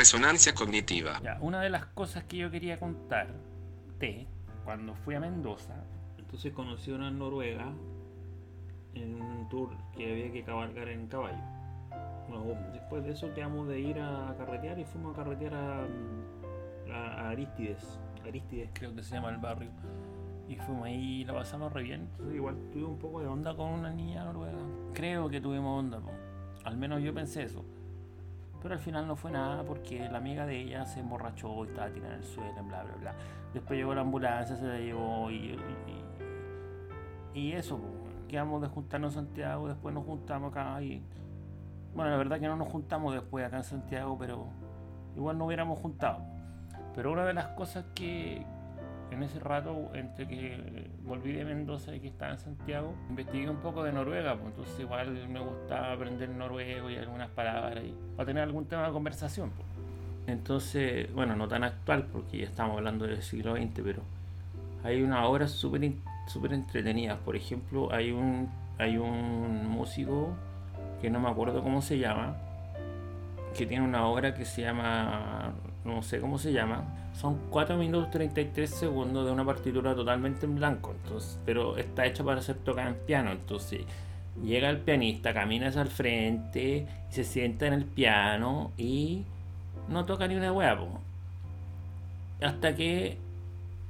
Resonancia cognitiva. Ya, una de las cosas que yo quería contarte cuando fui a Mendoza, entonces conocí a una noruega en un tour que había que cabalgar en caballo. Bueno, después de eso quedamos de ir a carretear y fuimos a carretear a, a Aristides. Aristides creo que se llama el barrio. Y fuimos ahí y la pasamos re bien. Entonces igual tuve un poco de onda con una niña noruega. Creo que tuvimos onda, po. al menos yo pensé eso. Pero al final no fue nada porque la amiga de ella se emborrachó y estaba tirada en el suelo, bla, bla, bla. Después llegó la ambulancia, se la llevó y, y, y eso, quedamos de juntarnos en Santiago, después nos juntamos acá y... Bueno, la verdad que no nos juntamos después acá en Santiago, pero igual no hubiéramos juntado. Pero una de las cosas que en ese rato, entre que volví de Mendoza y que estaba en Santiago, investigué un poco de Noruega, pues entonces igual me gustaba aprender noruego y algunas palabras y, para tener algún tema de conversación. Pues. Entonces, bueno, no tan actual porque ya estamos hablando del siglo XX, pero hay unas obras súper super entretenidas. Por ejemplo, hay un, hay un músico que no me acuerdo cómo se llama, que tiene una obra que se llama, no sé cómo se llama, son 4 minutos 33 segundos de una partitura totalmente en blanco, entonces, pero está hecha para ser tocada en piano, entonces llega el pianista, camina hacia el frente, se sienta en el piano y no toca ni una hueá, hasta que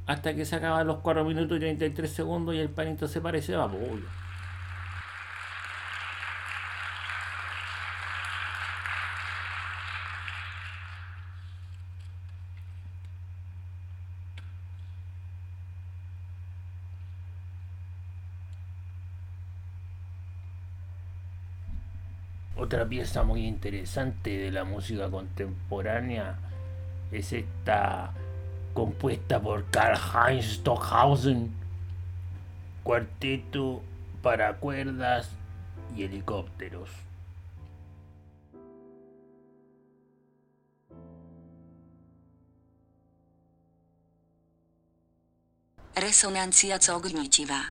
hasta que se acaban los 4 minutos y 33 segundos y el pianista se parece va, Otra pieza muy interesante de la música contemporánea es esta compuesta por Karl-Heinz Stockhausen, cuarteto para cuerdas y helicópteros. Resonancia cognitiva.